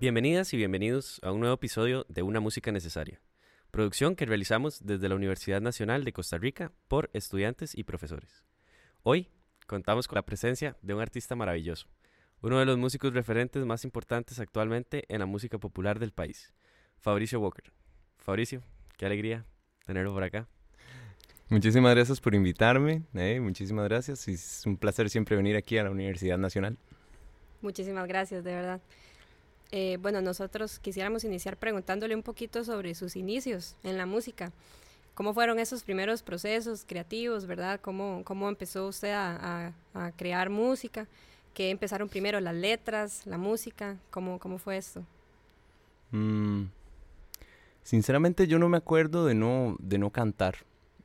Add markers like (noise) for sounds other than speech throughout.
Bienvenidas y bienvenidos a un nuevo episodio de Una Música Necesaria, producción que realizamos desde la Universidad Nacional de Costa Rica por estudiantes y profesores. Hoy contamos con la presencia de un artista maravilloso, uno de los músicos referentes más importantes actualmente en la música popular del país, Fabricio Walker. Fabricio, qué alegría tenerlo por acá. Muchísimas gracias por invitarme, eh, muchísimas gracias. Es un placer siempre venir aquí a la Universidad Nacional. Muchísimas gracias, de verdad. Eh, bueno, nosotros quisiéramos iniciar preguntándole un poquito sobre sus inicios en la música. ¿Cómo fueron esos primeros procesos creativos, verdad? ¿Cómo, cómo empezó usted a, crear música? ¿Qué empezaron primero, las letras, la música? ¿Cómo, cómo fue esto? Mm, sinceramente yo no me acuerdo de no, de no cantar.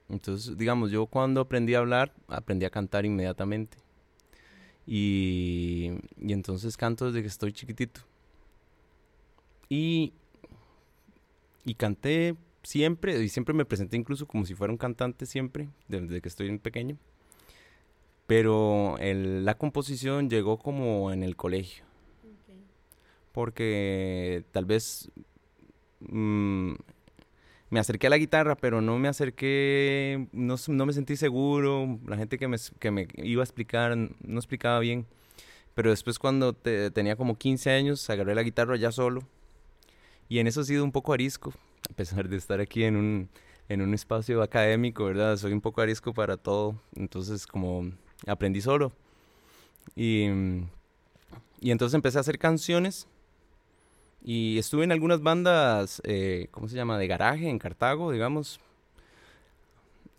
Entonces, digamos, yo cuando aprendí a hablar, aprendí a cantar inmediatamente. Y, y entonces canto desde que estoy chiquitito. Y, y canté siempre, y siempre me presenté incluso como si fuera un cantante siempre, desde que estoy pequeño. Pero la composición llegó como en el colegio. Porque tal vez mm, me acerqué a la guitarra, pero no me acerqué, no, no me sentí seguro, la gente que me, que me, iba a explicar no explicaba bien. Pero después cuando tenía como 15 años, agarré la guitarra ya solo. Y en eso he sido un poco arisco, a pesar de estar aquí en un, en un espacio académico, ¿verdad? Soy un poco arisco para todo. Entonces como aprendí solo. Y, y entonces empecé a hacer canciones y estuve en algunas bandas, eh, ¿cómo se llama? De garaje en Cartago, digamos.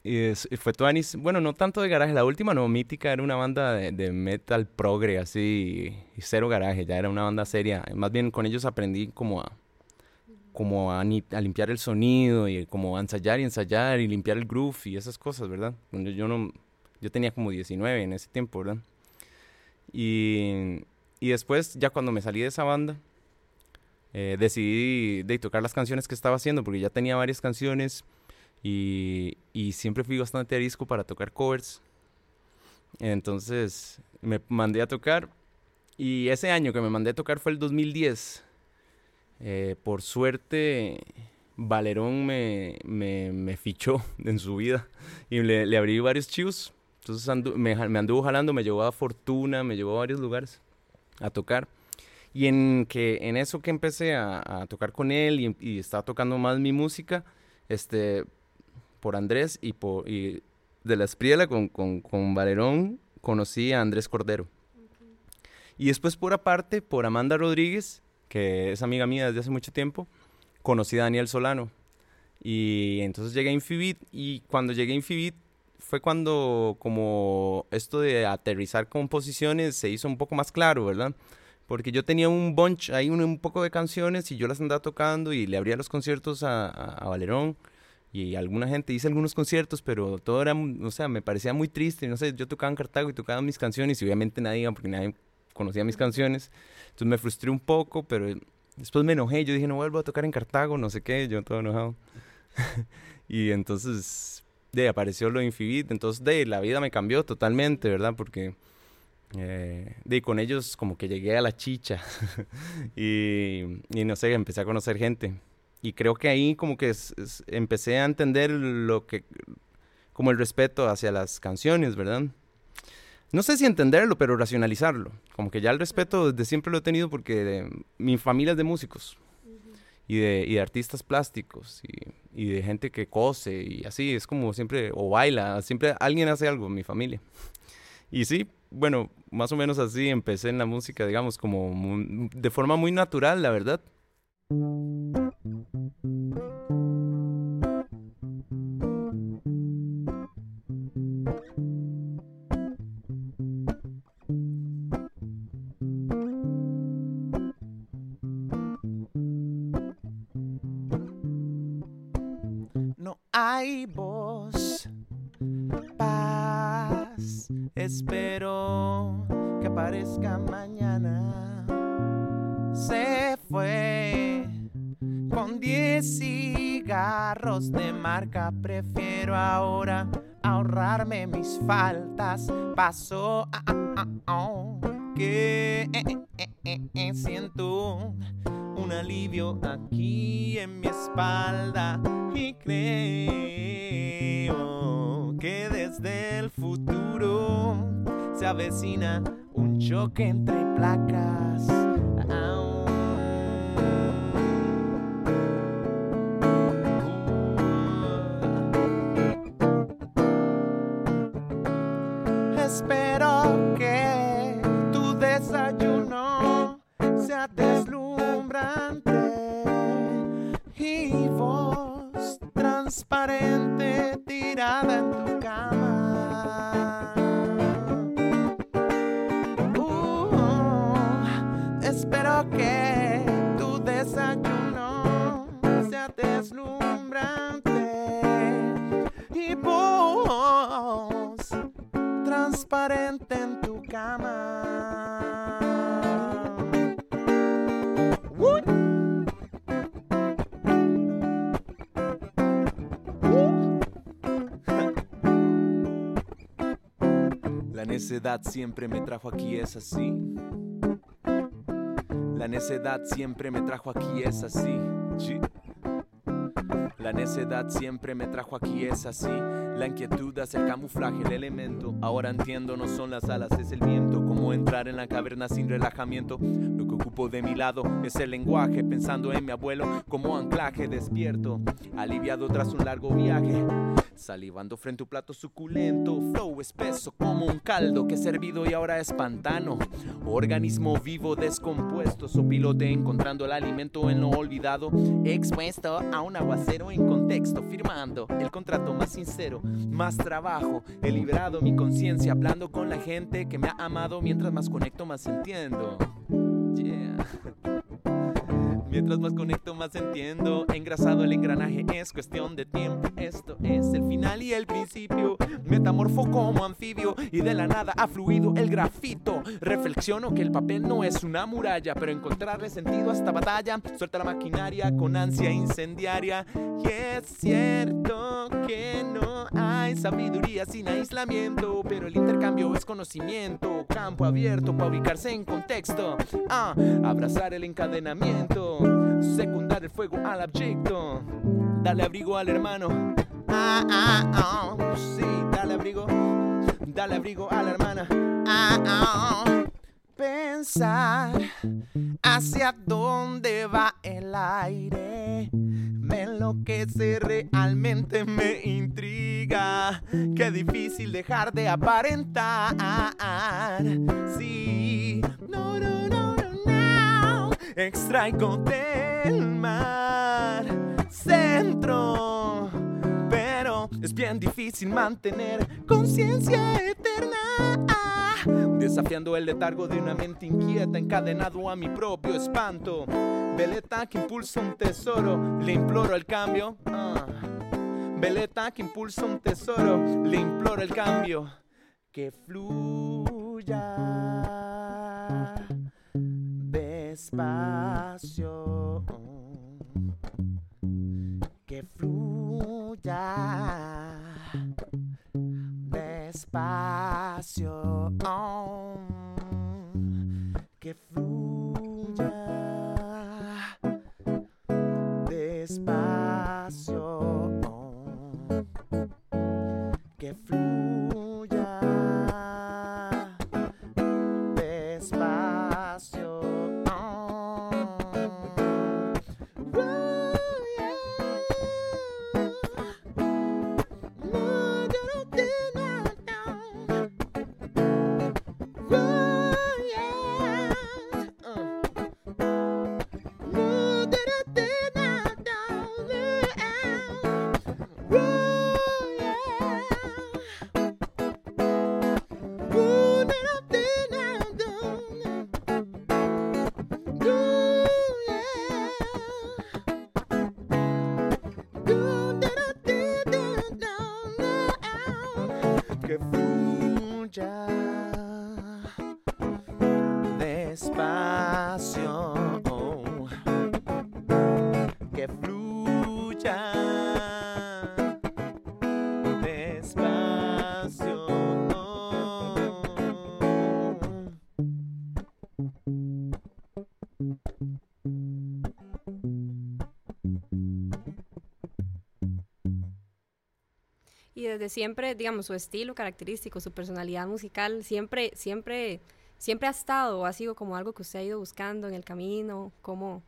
Y, fue Tuanis, bueno, no tanto de garaje, la última no, Mítica era una banda de, metal progre, así, y cero garaje, ya era una banda seria. Más bien con ellos aprendí como a, como a, limpiar el sonido y como a ensayar y ensayar y limpiar el groove y esas cosas, ¿verdad? Yo, yo, no, yo tenía como 19 en ese tiempo, ¿verdad? Y, y después, ya cuando me salí de esa banda, eh, decidí de tocar las canciones que estaba haciendo porque ya tenía varias canciones y, y siempre fui bastante arisco para tocar covers. Entonces me mandé a tocar y ese año que me mandé a tocar fue el 2010. Eh, por suerte, Valerón me, me, me, fichó (laughs) en su vida y le, le abrí varios chivos. Entonces me, me anduvo jalando, me llevó a Fortuna, me llevó a varios lugares a tocar. Y en, que, en eso que empecé a, tocar con él y, y, estaba tocando más mi música, este, por Andrés y, por, y de la Espriela con, con, con Valerón, conocí a Andrés Cordero. Y después por aparte, por Amanda Rodríguez, que es amiga mía desde hace mucho tiempo, conocí a Daniel Solano. Y entonces llegué a Infibit y cuando llegué a Infibit fue cuando como esto de aterrizar composiciones se hizo un poco más claro, ¿verdad? porque yo tenía un bunch, ahí un, poco de canciones y yo las andaba tocando y le abría los conciertos a, a, Valerón y alguna gente hice algunos conciertos, pero todo era, o sea, me parecía muy triste, no sé, yo tocaba en Cartago y tocaba mis canciones y obviamente nadie, porque nadie conocía mis canciones, entonces me frustré un poco, pero después me enojé, yo dije, no vuelvo a tocar en Cartago, no sé qué, yo todo enojado. (laughs) y entonces, de, apareció lo Infinite, entonces, de, la vida me cambió totalmente, ¿verdad? Porque eh, y con ellos como que llegué a la chicha (laughs) y, no sé, empecé a conocer gente. Y creo que ahí como que empecé a entender lo que, como el respeto hacia las canciones, ¿verdad? No sé si entenderlo, pero racionalizarlo. Como que ya el respeto desde siempre lo he tenido porque mi familia es de músicos y, de, y de artistas plásticos y, y, de gente que cose y así, es como siempre, o baila, siempre alguien hace algo en mi familia. Y sí, bueno, más o menos así empecé en la música, digamos, como de forma muy natural, la verdad. Pasó ah, ah, ah, oh, que eh, eh, eh, siento un alivio aquí en mi espalda y creo que desde el futuro se avecina un choque entre placas. Espero que tu desayuno sea deslumbrante y voz transparente tirada en tu cama. Uh, espero que tu desayuno sea deslumbrante transparente en tu cama. La necedad siempre me trajo aquí, es así. La necedad siempre me trajo aquí, es así. Sí. La necedad siempre me trajo aquí, es así. La inquietud hace el camuflaje, el elemento. Ahora entiendo, no son las alas, es el viento. Como entrar en la caverna sin relajamiento. Lo que ocupo de mi lado es el lenguaje, pensando en mi abuelo como anclaje despierto. Aliviado tras un largo viaje. Salivando frente a un plato suculento, flow espeso como un caldo que he servido y ahora es pantano. Organismo vivo descompuesto, sopilote encontrando el alimento en lo olvidado. Expuesto a un aguacero en contexto, firmando el contrato más sincero, más trabajo. He liberado mi conciencia hablando con la gente que me ha amado. Mientras más conecto, más entiendo. Yeah. Mientras más conecto, más entiendo. Engrasado el engranaje es cuestión de tiempo. Esto es el final y el principio. Metamorfo como anfibio y de la nada ha fluido el grafito. Reflexiono que el papel no es una muralla, pero encontrarle sentido a esta batalla. Suelta la maquinaria con ansia incendiaria. Y es cierto que no hay sabiduría sin aislamiento, pero el intercambio es conocimiento. Campo abierto para ubicarse en contexto. Ah, abrazar el encadenamiento. Secundar el fuego al abyecto. Dale abrigo al hermano. Ah, ah, ah. Sí, dale abrigo. Dale abrigo a la hermana. Ah, ah. Pensar hacia dónde va el aire. Me enloquece, realmente me intriga. Qué difícil dejar de aparentar. Sí, no, no, no. Extraigo del mar centro. Pero es bien difícil mantener conciencia eterna. Desafiando el letargo de una mente inquieta, encadenado a mi propio espanto. Veleta que impulsa un tesoro, le imploro el cambio. Ah. Veleta que impulsa un tesoro, le imploro el cambio. Que fluya despacio. Que fluya despacio. Que fluya desde siempre, digamos, su estilo característico, su personalidad musical, siempre, siempre, siempre ha estado o ha sido como algo que usted ha ido buscando en el camino, cómo,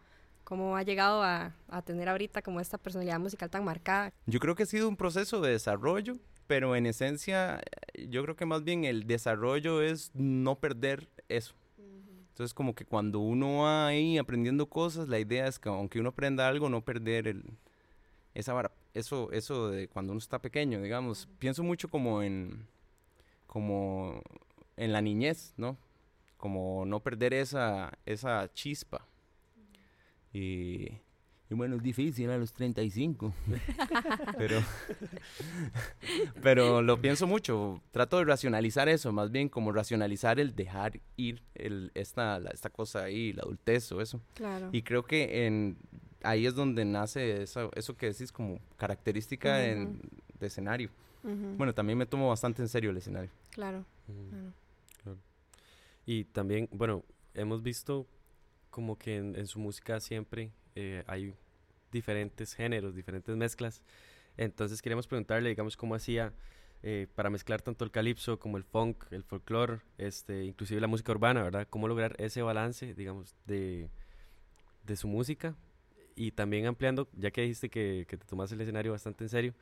cómo ha llegado a, a tener ahorita como esta personalidad musical tan marcada. Yo creo que ha sido un proceso de desarrollo, pero en esencia yo creo que más bien el desarrollo es no perder eso. Entonces como que cuando uno va ahí aprendiendo cosas, la idea es que aunque uno aprenda algo, no perder el, esa vara eso, eso de cuando uno está pequeño, digamos, pienso mucho como en, como en la niñez, ¿no? Como no perder esa, esa chispa. Y, y bueno, es difícil a los 35. (laughs) pero, (laughs) pero lo pienso mucho. Trato de racionalizar eso, más bien como racionalizar el dejar ir el, esta, esta cosa ahí, la adultez o eso. Claro. Y creo que en, ahí es donde nace eso, eso que decís como característica de escenario. Bueno, también me tomo bastante en serio el escenario. Claro, Y también, bueno, hemos visto como que en, su música siempre eh, hay diferentes géneros, diferentes mezclas. Entonces queremos preguntarle, digamos, cómo hacía eh, para mezclar tanto el calipso como el funk, el folclore, este, inclusive la música urbana, ¿verdad? Cómo lograr ese balance, digamos, de, de su música y también ampliando, ya que dijiste que, que te tomas el escenario bastante en serio,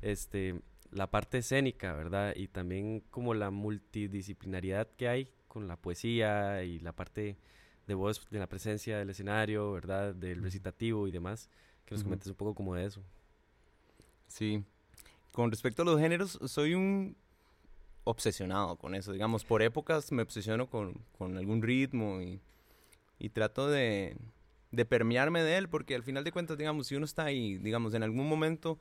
este, la parte escénica, ¿verdad? Y también como la multidisciplinariedad que hay con la poesía y la parte de voz, de la presencia del escenario, ¿verdad? Del recitativo y demás. Que nos comentes un poco como de eso. Sí. Con respecto a los géneros, soy un obsesionado con eso. Digamos, por épocas me obsesiono con, con algún ritmo y, y trato de, de permearme de él, porque al final de cuentas, digamos, si uno está ahí, digamos, en algún momento, o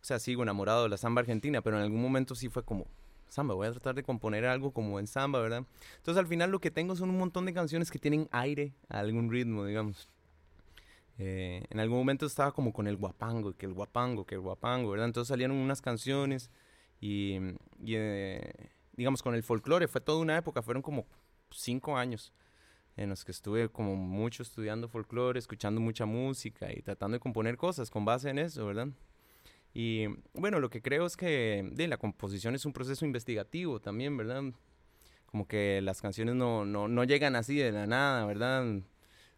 sea, sigo enamorado de la samba argentina, pero en algún momento sí fue como, samba, voy a tratar de componer algo como en samba, ¿verdad? Entonces al final lo que tengo son un montón de canciones que tienen aire a algún ritmo, digamos. Eh, en algún momento estaba como con el guapango, que el guapango, que el guapango, ¿verdad? Entonces salieron unas canciones y, eh, digamos, con el folclore fue toda una época, fueron como cinco años en los que estuve como mucho estudiando folclore, escuchando mucha música y tratando de componer cosas con base en eso, ¿verdad? Y bueno, lo que creo es que de, la composición es un proceso investigativo también, ¿verdad? Como que las canciones no, no, no llegan así de la nada, ¿verdad?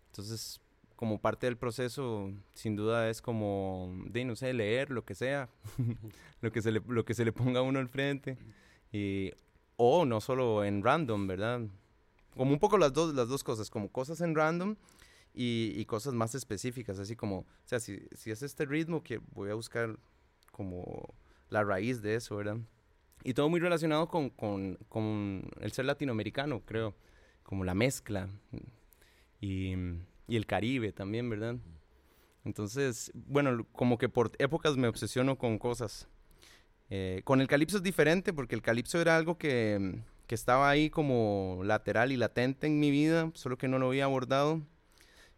Entonces, como parte del proceso, sin duda es como, de, no sé, leer lo que sea, (laughs) lo, que se le, lo que se le ponga a uno al frente. Y, o no solo en random, ¿verdad? Como un poco las dos, las dos cosas, como cosas en random y, cosas más específicas, así como, o sea, si, si es este ritmo que voy a buscar como la raíz de eso, ¿verdad? Y todo muy relacionado con, con, con el ser latinoamericano, creo, como la mezcla y, y, el Caribe también, ¿verdad? Entonces, bueno, como que por épocas me obsesiono con cosas. Eh, con el calipso es diferente porque el calipso era algo que que estaba ahí como lateral y latente en mi vida, solo que no lo había abordado.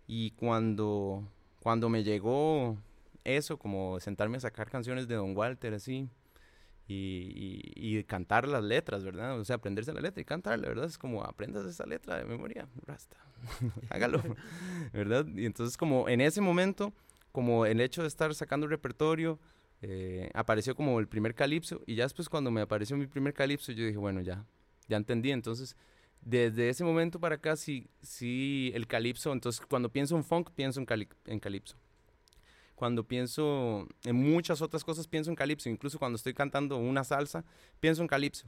Y cuando, cuando me llegó eso, como sentarme a sacar canciones de Don Walter, así, y, y, cantar las letras, ¿verdad? O sea, aprenderse la letra y cantarla, ¿verdad? Es como, aprendas esa letra de memoria, rasta, (laughs) hágalo, (laughs) ¿verdad? Y entonces como en ese momento, como el hecho de estar sacando repertorio, eh, apareció como el primer calipso, y ya después cuando me apareció mi primer calipso, yo dije, bueno, ya, ya entendí. Entonces, desde ese momento para acá, sí, sí, el calipso, entonces cuando pienso en funk, pienso en, en calipso. Cuando pienso en muchas otras cosas, pienso en calipso. Incluso cuando estoy cantando una salsa, pienso en calipso.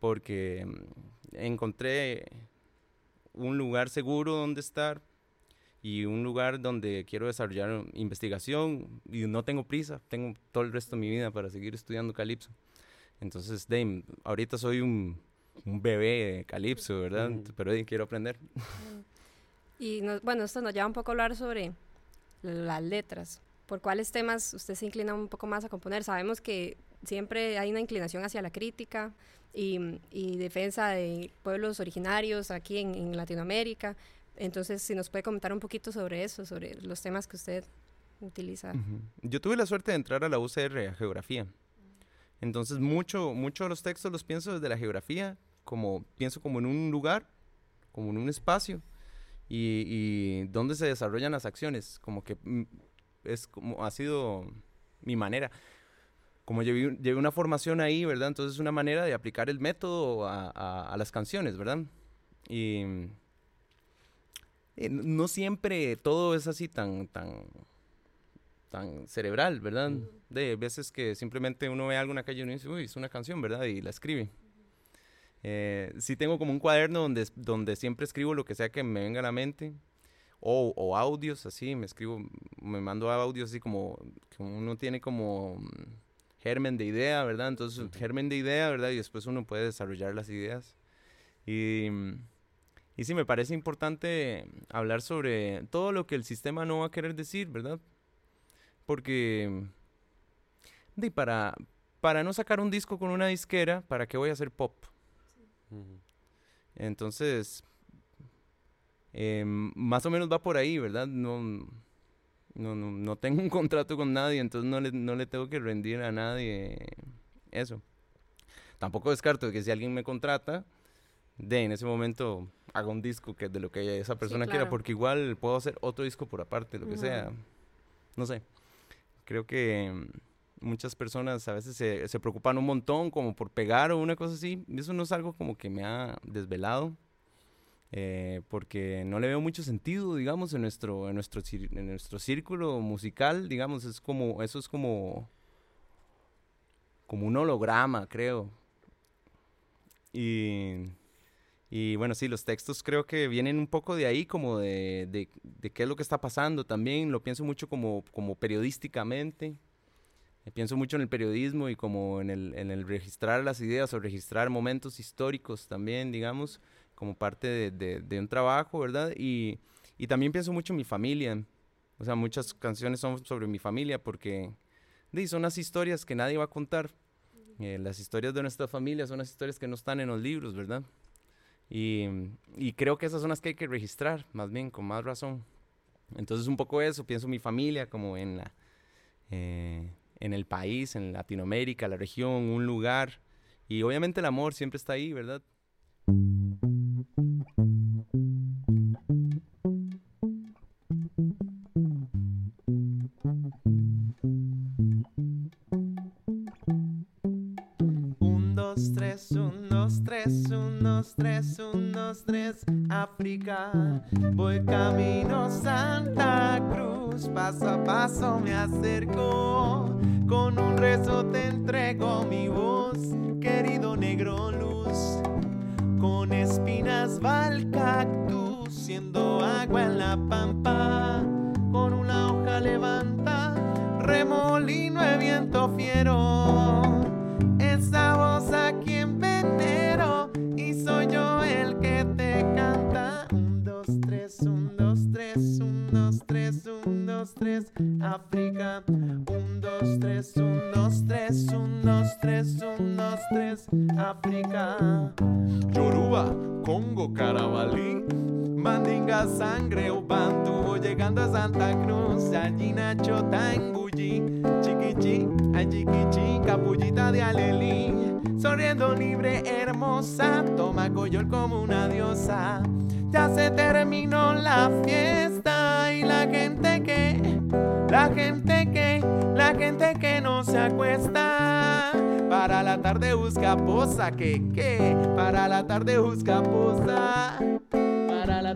Porque mm, encontré un lugar seguro donde estar y un lugar donde quiero desarrollar investigación y no tengo prisa, tengo todo el resto de mi vida para seguir estudiando calipso. Entonces, Dame, ahorita soy un un bebé de calipso, ¿verdad? Pero quiero aprender. Y bueno, esto nos lleva un poco a hablar sobre las letras. ¿Por cuáles temas usted se inclina un poco más a componer? Sabemos que siempre hay una inclinación hacia la crítica y, y defensa de pueblos originarios aquí en, Latinoamérica. Entonces, si nos puede comentar un poquito sobre eso, sobre los temas que usted utiliza. Yo tuve la suerte de entrar a la UCR, a Geografía. Entonces, mucho, mucho de los textos los pienso desde la geografía, como pienso como en un lugar, como en un espacio, y, y donde se desarrollan las acciones, como que mm, es como ha sido mi manera. como llevé, llevé, una formación ahí, ¿verdad? Entonces es una manera de aplicar el método a, a, las canciones, ¿verdad? Y, y, no siempre todo es así tan, tan, tan cerebral, ¿verdad? De veces que simplemente uno ve algo en la calle y uno dice, uy, es una canción, ¿verdad? Y la escribe. Eh, sí tengo como un cuaderno donde, donde siempre escribo lo que sea que me venga a la mente. O, o audios, así, me escribo, me mando audios así como, como uno tiene como germen de idea, ¿verdad? Entonces, germen de idea, ¿verdad? Y después uno puede desarrollar las ideas. Y, y sí, me parece importante hablar sobre todo lo que el sistema no va a querer decir, ¿verdad? Porque, de, para, para no sacar un disco con una disquera, ¿para qué voy a hacer pop? Entonces, em, más o menos va por ahí, ¿verdad? No, no, no, no tengo un contrato con nadie, entonces no le, no le tengo que rendir a nadie eso. Tampoco descarto que si alguien me contrata, de en ese momento haga un disco que de lo que esa persona quiera, porque igual puedo hacer otro disco por aparte, lo que sea. No sé. Creo que muchas personas a veces se, se, preocupan un montón como por pegar o una cosa así. Eso no es algo como que me ha desvelado. Eh, porque no le veo mucho sentido, digamos, en nuestro, en nuestro, en nuestro círculo musical, digamos, es como, eso es como, como un holograma, creo. Y, y bueno, sí, los textos creo que vienen un poco de ahí, como de, de, de qué es lo que está pasando también, lo pienso mucho como, como periodísticamente. Eh, pienso mucho en el periodismo y como en el, en el registrar las ideas o registrar momentos históricos también, digamos como parte de, un trabajo, ¿verdad? Y, también pienso mucho en mi familia. O sea, muchas canciones son sobre mi familia porque son las historias que nadie va a contar. Eh, las historias de nuestra familia son las historias que no están en los libros, ¿verdad? Y, creo que esas son las que hay que registrar, más bien, con más razón. Entonces, un poco eso, pienso en mi familia como en la... Eh, en el país, en Latinoamérica, la región, un lugar. Y obviamente el amor siempre está ahí, ¿verdad? Voy camino Santa Cruz, paso a paso me acerco. Con un rezo te entrego mi voz, querido negro luz. Con espinas va el cactus, siendo agua en la pampa. Mandinga, sangre, Ubantu, llegando a Santa Cruz, allí Nacho, Tangulli, Chiquichi, Achiquichi, Capullita de Alelí, sonriendo libre, hermosa, toma coyol como una diosa. Ya se terminó la fiesta y la gente que, la gente que, la gente que no se acuesta. Para la tarde busca posa, que, que, para la tarde busca posa.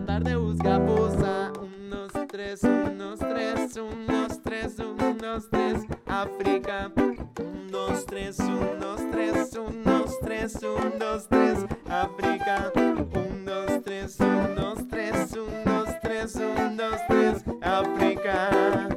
Tarde busca posa. Unos tres, unos tres, unos tres, unos tres, África. Un, dos, tres, un, dos, tres, un, dos, tres, un, dos, tres, África. Un, dos, tres, un, dos, tres, un, dos, tres, un, dos, tres, África.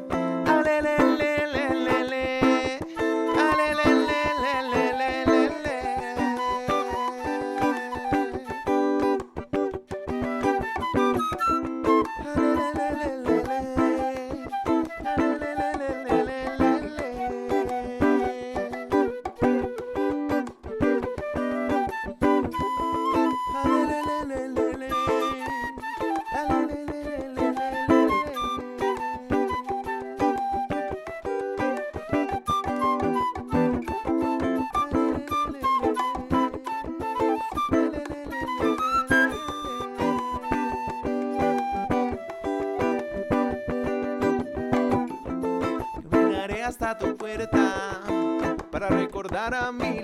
para mí.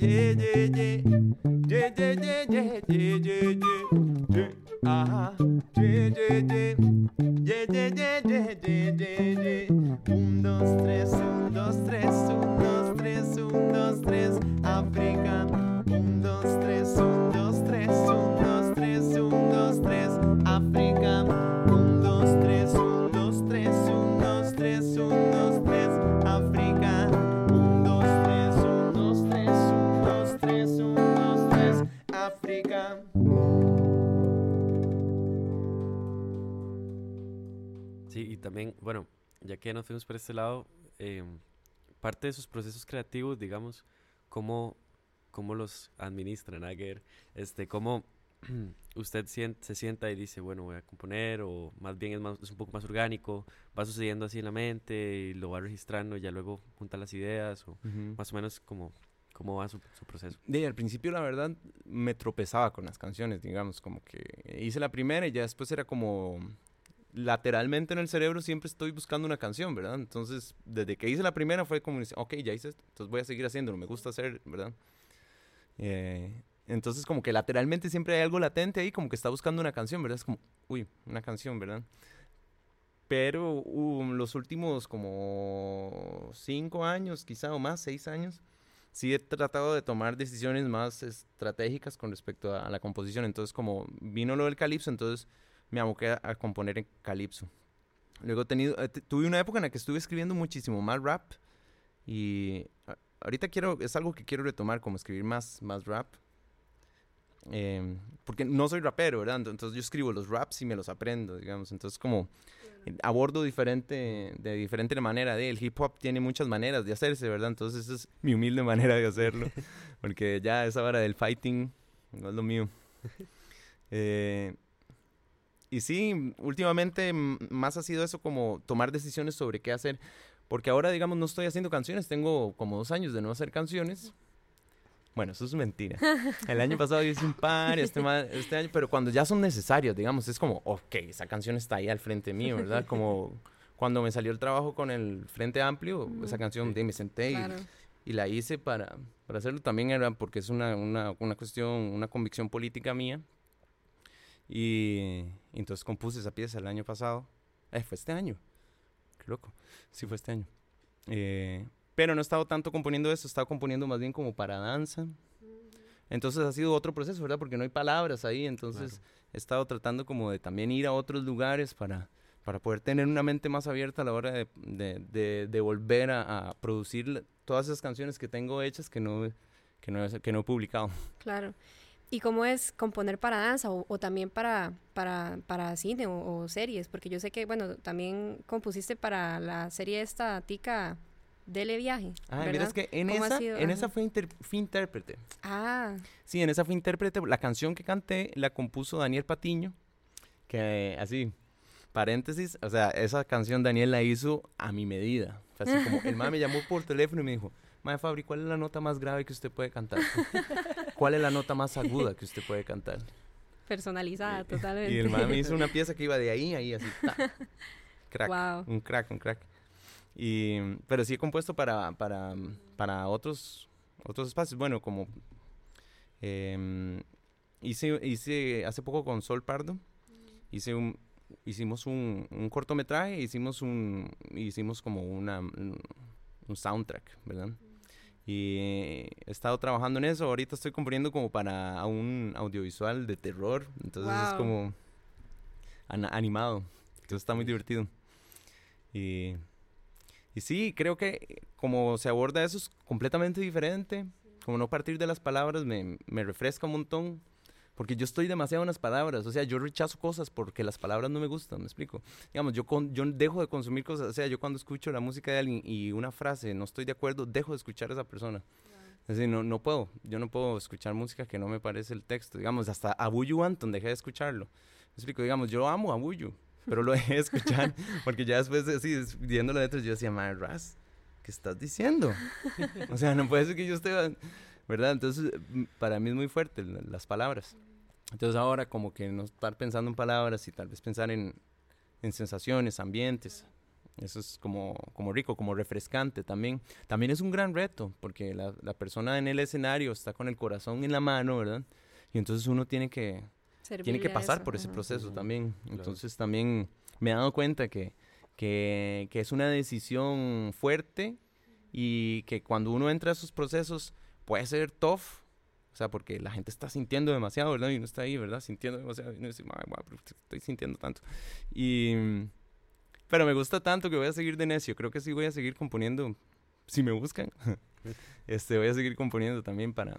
yeah, yeah. Este lado, em, parte de sus procesos creativos, digamos, cómo, cómo los administran, Aguer, este, cómo (clears throat) usted sien- se sienta y dice, bueno, voy a componer, o más bien es, más, es un poco más orgánico, va sucediendo así en la mente y lo va registrando y ya luego junta las ideas, o Ujú. más o menos cómo, cómo va su, su proceso. De, al principio, la verdad, me tropezaba con las canciones, digamos, como que hice la primera y ya después era como lateralmente en el cerebro siempre estoy buscando una canción, ¿verdad? Entonces, desde que hice la primera fue como, ok, ya hice esto, entonces voy a seguir haciéndolo, me gusta hacer, ¿verdad? Eh, entonces, como que lateralmente siempre hay algo latente ahí, como que está buscando una canción, ¿verdad? Es como, uy, una canción, ¿verdad? Pero um, los últimos como cinco años, quizá o más, seis años, sí he tratado de tomar decisiones más estratégicas con respecto a, a la composición. Entonces, como vino lo del calipso, entonces me aboqué a, a componer en calipso. Luego tenido, eh, tuve una época en la que estuve escribiendo muchísimo más rap y ahorita quiero, es algo que quiero retomar, como escribir más, más rap. Em, porque no soy rapero, ¿verdad? Ento- Entonces yo escribo los raps y me los aprendo, digamos. Entonces como eh, abordo diferente, de diferente manera de el hip hop tiene muchas maneras de hacerse, ¿verdad? Entonces esa es mi humilde manera de hacerlo, (laughs) porque ya esa hora del fighting no es lo mío. (laughs) Eh, y sí, últimamente m- más ha sido eso como tomar decisiones sobre qué hacer, porque ahora digamos no estoy haciendo canciones, tengo como dos años de no hacer canciones. Bueno, eso es mentira. (laughs) El año pasado hice un par, este, este año, pero cuando ya son necesarios, digamos, es como, ok, esa canción está ahí al frente mío, ¿verdad? Como cuando me salió el trabajo con el Frente Amplio, esa canción, de me senté y, Claro. y la hice para, para hacerlo. También era porque es una, una, una cuestión, una convicción política mía. Y, y entonces compuse esa pieza el año pasado. Eh, fue este año. Qué loco. Sí, fue este año. Eh, pero no he estado tanto componiendo eso, he estado componiendo más bien como para danza. Entonces ha sido otro proceso, ¿verdad? Porque no hay palabras ahí, entonces he estado tratando como de también ir a otros lugares para, para poder tener una mente más abierta a la hora de, de, de- de volver a, a producir todas esas canciones que tengo hechas que no, que no, que no he publicado. Claro. ¿Y cómo es componer para danza o, o también para, para, para cine o, o series? Porque yo sé que, bueno, también compusiste para la serie esta tica Dele Viaje. Ah, ¿verdad? mira, es que en ¿Cómo ha esa, en esa fue, fui intérprete. Ah, Sí, en esa fue intérprete. La canción que canté la compuso Daniel Patiño, que así, paréntesis, o sea, esa canción Daniel la hizo a mi medida. Fue así como, el (laughs) mamá me llamó por teléfono y me dijo, Mae Fabri, ¿cuál es la nota más grave que usted puede cantar? (laughs) ¿Cuál es la nota más aguda que usted puede cantar? (laughs) Personalizada, totalmente. Y el mae me hizo una (laughs) pieza que iba de ahí a ahí, así. ta. Crack. Wow. Un crack, un crack. Y, pero sí he compuesto para, para, para otros, otros espacios. Bueno, como em, hice, hice hace poco con Sol Pardo, hice un, hicimos un, un cortometraje, hicimos un, hicimos como una, un un soundtrack, ¿verdad? Y he estado trabajando en eso. Ahorita estoy componiendo como para un audiovisual de terror. Entonces es Wow. como ana- animado. Entonces está muy divertido. Y, y sí, creo que como se aborda eso es completamente diferente. Como no partir de las palabras me, me refresca un montón. Porque yo estoy demasiado en las palabras. O sea, yo rechazo cosas porque las palabras no me gustan, me explico. Digamos, yo, con, yo dejo de consumir cosas. O sea, yo cuando escucho la música de alguien y una frase no estoy de acuerdo, dejo de escuchar a esa persona. Es decir, no, no puedo. Yo no puedo escuchar música que no me parece el texto. Digamos, hasta a Buyu Anton dejé de escucharlo. Me explico, digamos, yo amo a Buyu, pero lo dejé de escuchar (laughs) porque ya después, así, viendo las letras, yo decía, madre, Raz, ¿qué estás diciendo? o sea, no puede ser que yo esté, ¿verdad? Entonces, para mí es muy fuerte la- las palabras. Entonces ahora como que no estar pensando en palabras y tal vez pensar en, en sensaciones, ambientes. Eso es como, como rico, como refrescante también. También es un gran reto, porque la, la persona en el escenario está con el corazón en la mano, ¿verdad? Y entonces uno tiene que, tiene que a pasar eso, por ese ajá. proceso Ujú, también. claro. Entonces también me he dado cuenta que, que, que es una decisión fuerte y que cuando uno entra a esos procesos puede ser tough. O sea, porque la gente está sintiendo demasiado, ¿verdad? Y uno está ahí, ¿verdad? Sintiendo demasiado. Y uno dice, "Ay, guau, pero estoy sintiendo tanto. Y, pero me gusta tanto que voy a seguir de necio. Creo que sí voy a seguir componiendo. Si me buscan, (laughs) este, voy a seguir componiendo también para,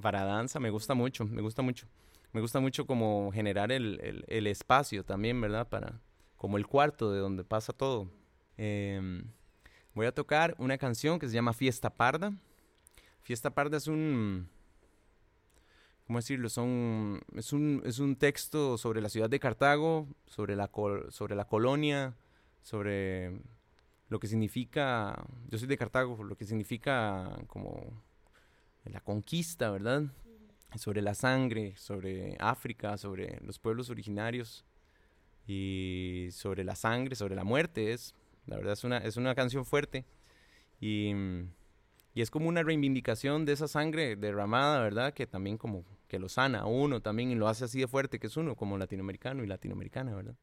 para danza. Me gusta mucho, me gusta mucho. Me gusta mucho como generar el, el- el espacio también, ¿verdad? Para, como el cuarto de donde pasa todo. Em, voy a tocar una canción que se llama Fiesta Parda. Fiesta Parda es un... ¿Cómo decirlo? Son, es, un, es un texto sobre la ciudad de Cartago, sobre la, col- sobre la colonia, sobre lo que significa, yo soy de Cartago, lo que significa como la conquista, ¿verdad? Sobre la sangre, sobre África, sobre los pueblos originarios y sobre la sangre, sobre la muerte. Es, la verdad es una, es una canción fuerte y, y es como una reivindicación de esa sangre derramada, ¿verdad? Que también como que lo sana a uno también y lo hace así de fuerte que es uno como latinoamericano y latinoamericana, ¿verdad?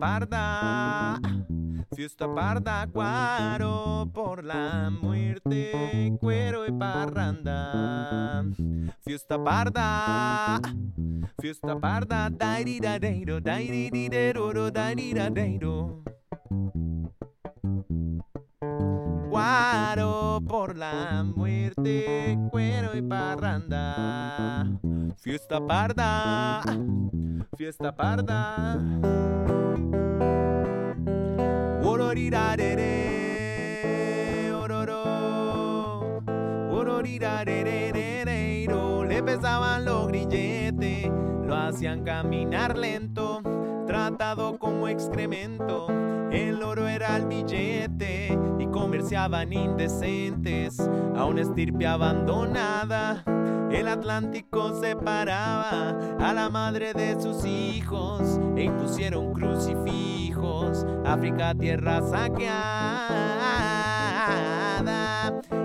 Parda, fiesta parda, guaro por la muerte, cuero y parranda. Fiesta parda, fiesta parda, dairidadeiro, dairidideroro, dairidadeiro. Guaro por la muerte, cuero y parranda. Fiesta parda, fiesta parda. Ororirarere, ororo. Ororirarererero. Le pesaban los grilletes, lo hacían caminar lento, tratado como excremento. El oro era el billete y comerciaban indecentes a una estirpe abandonada. El Atlántico separaba a la madre de sus hijos e impusieron crucifijos. África, tierra saqueada.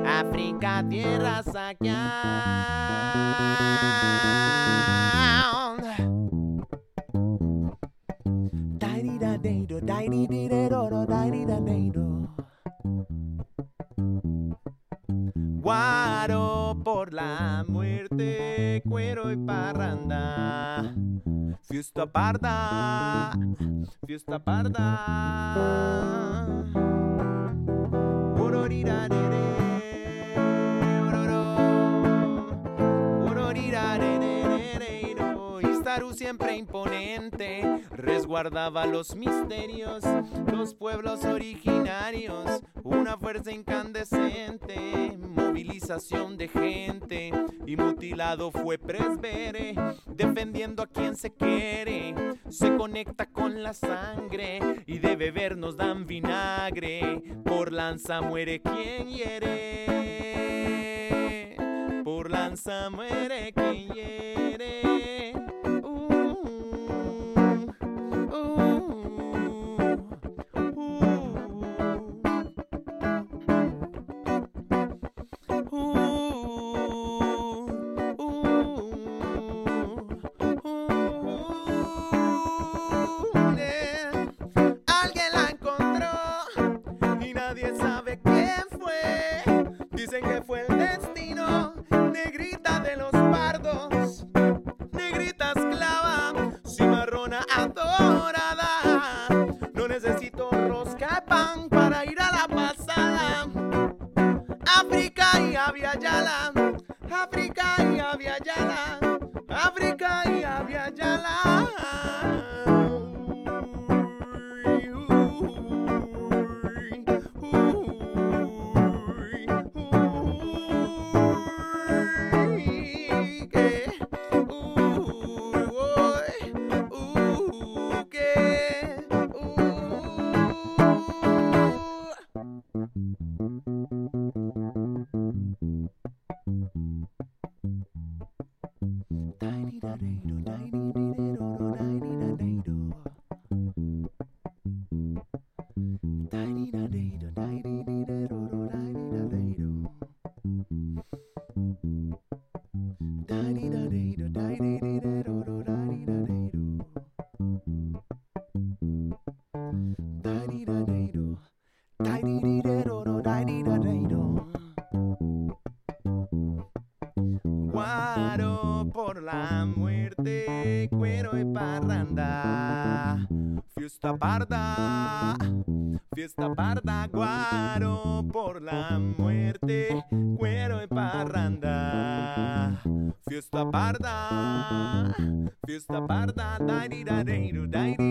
África, tierra saqueada. Guaro por la muerte, cuero y parranda. Fiesta parda, fiesta parda. Siempre imponente, resguardaba los misterios, los pueblos originarios, una fuerza incandescente, movilización de gente, y mutilado fue Presbere, defendiendo a quien se quiere, se conecta con la sangre, y de beber nos dan vinagre, por lanza muere quien hiere, por lanza muere quien hiere. Ardaguaro por la muerte, cuero en parranda. Fiesta parda, fiesta parda, dairirarero, dairirarero.